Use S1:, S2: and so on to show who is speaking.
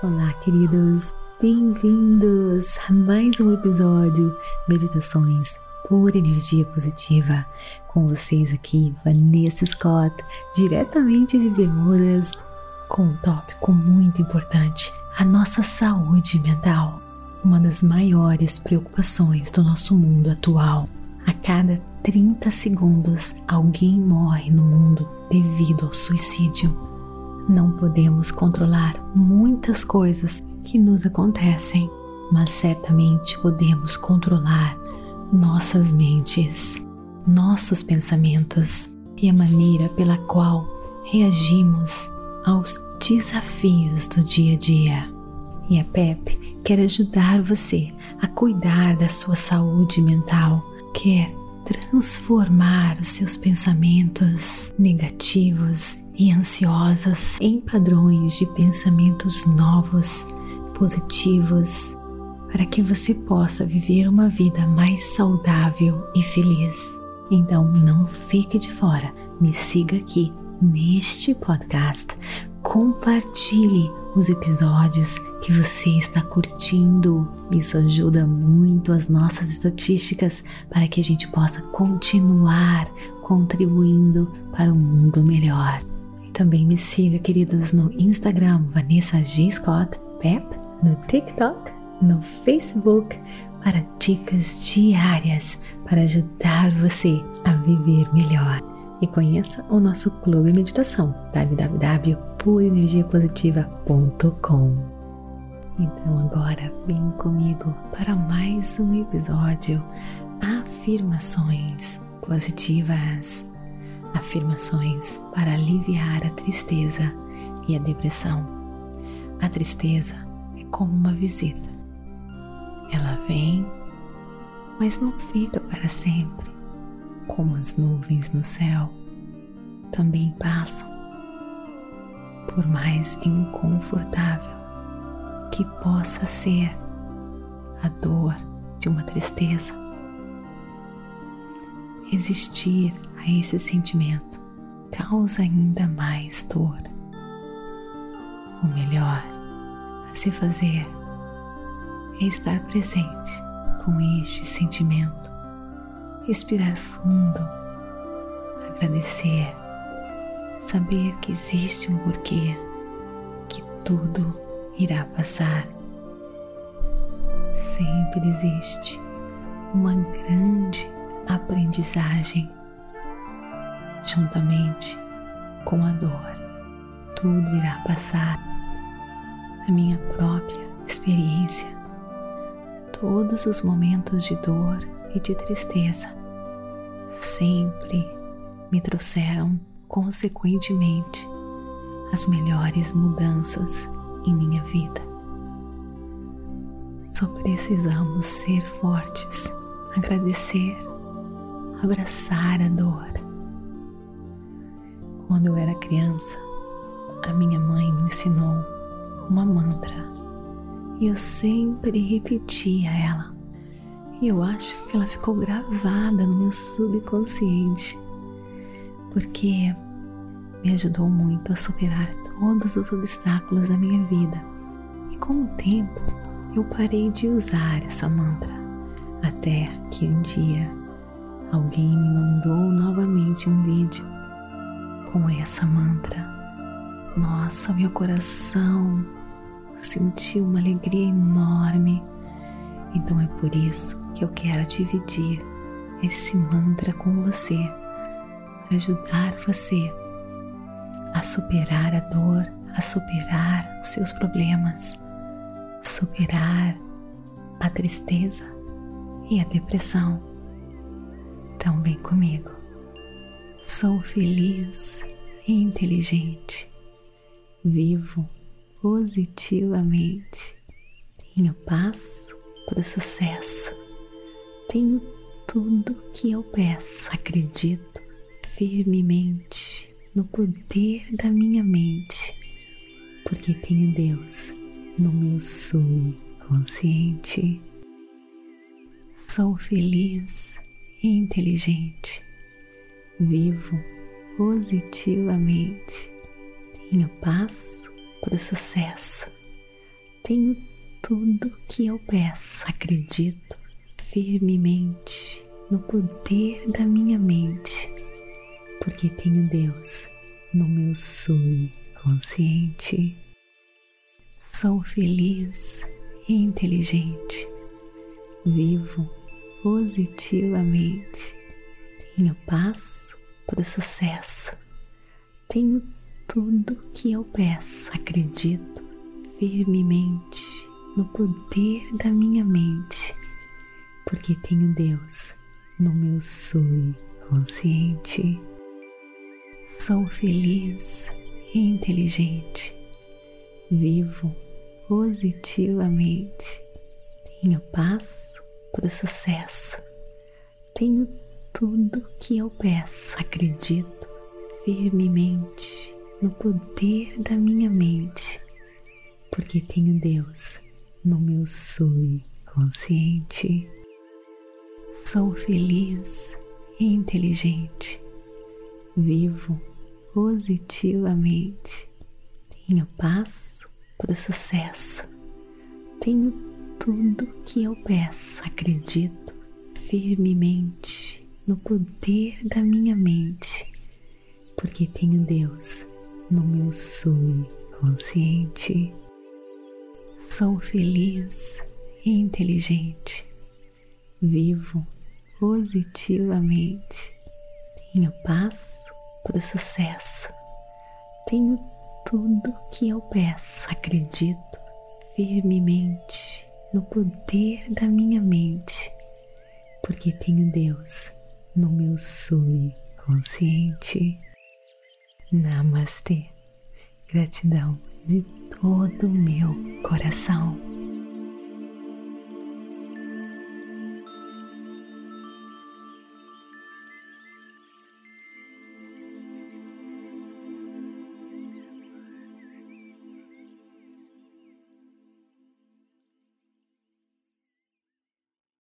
S1: Olá, queridos, bem-vindos a mais um episódio Meditações por Energia Positiva. Com vocês aqui, Vanessa Scott, diretamente de Bermudas, com um tópico muito importante: a nossa saúde mental. Uma das maiores preocupações do nosso mundo atual. A cada 30 segundos, alguém morre no mundo devido ao suicídio. Não podemos controlar muitas coisas que nos acontecem, mas certamente podemos controlar nossas mentes, nossos pensamentos e a maneira pela qual reagimos aos desafios do dia a dia. E a PEP quer ajudar você a cuidar da sua saúde mental, quer transformar os seus pensamentos negativos e ansiosas em padrões de pensamentos novos, positivos, para que você possa viver uma vida mais saudável e feliz. Então não fique de fora, me siga aqui neste podcast, compartilhe os episódios que você está curtindo. Isso ajuda muito as nossas estatísticas para que a gente possa continuar contribuindo para um mundo melhor. Também me siga, queridos, no Instagram Vanessa G. Scott Pep, no TikTok, no Facebook, para dicas diárias para ajudar você a viver melhor. E conheça o nosso clube meditação www.purenergiapositiva.com. Então agora vem comigo para mais um episódio Afirmações Positivas afirmações para aliviar a tristeza e a depressão. A tristeza é como uma visita. Ela vem, mas não fica para sempre, como as nuvens no céu também passam. Por mais inconfortável que possa ser a dor de uma tristeza, resistir esse sentimento causa ainda mais dor. O melhor a se fazer é estar presente com este sentimento, respirar fundo, agradecer, saber que existe um porquê, que tudo irá passar. Sempre existe uma grande aprendizagem juntamente com a dor. Tudo irá passar. A minha própria experiência, todos os momentos de dor e de tristeza sempre me trouxeram consequentemente as melhores mudanças em minha vida. Só precisamos ser fortes, agradecer, abraçar a dor quando eu era criança, a minha mãe me ensinou uma mantra e eu sempre repetia ela. E eu acho que ela ficou gravada no meu subconsciente, porque me ajudou muito a superar todos os obstáculos da minha vida. E com o tempo, eu parei de usar essa mantra, até que um dia alguém me mandou novamente um vídeo com essa mantra. Nossa, meu coração sentiu uma alegria enorme. Então é por isso que eu quero dividir esse mantra com você, para ajudar você a superar a dor, a superar os seus problemas, superar a tristeza e a depressão. Então vem comigo. Sou feliz e inteligente. Vivo positivamente. Tenho passo para o sucesso. Tenho tudo que eu peço. Acredito firmemente no poder da minha mente, porque tenho Deus no meu subconsciente. Sou feliz e inteligente vivo positivamente, tenho passo para o sucesso. Tenho tudo que eu peço, acredito firmemente no poder da minha mente, porque tenho Deus no meu subconsciente. Sou feliz e inteligente, vivo positivamente, tenho passo para o sucesso, tenho tudo que eu peço, acredito firmemente no poder da minha mente, porque tenho Deus no meu subconsciente. Sou feliz e inteligente, vivo positivamente, tenho passo para o sucesso, tenho tudo que eu peço, acredito. Firmemente no poder da minha mente. Porque tenho Deus no meu subconsciente. Sou feliz e inteligente, vivo positivamente, tenho passo para o sucesso, tenho tudo que eu peço, acredito firmemente no poder da minha mente, porque tenho Deus no meu subconsciente. Sou feliz e inteligente. Vivo positivamente. Tenho passo para o sucesso. Tenho tudo que eu peço. Acredito firmemente no poder da minha mente, porque tenho Deus no meu subconsciente. Namastê. Gratidão de todo o meu coração.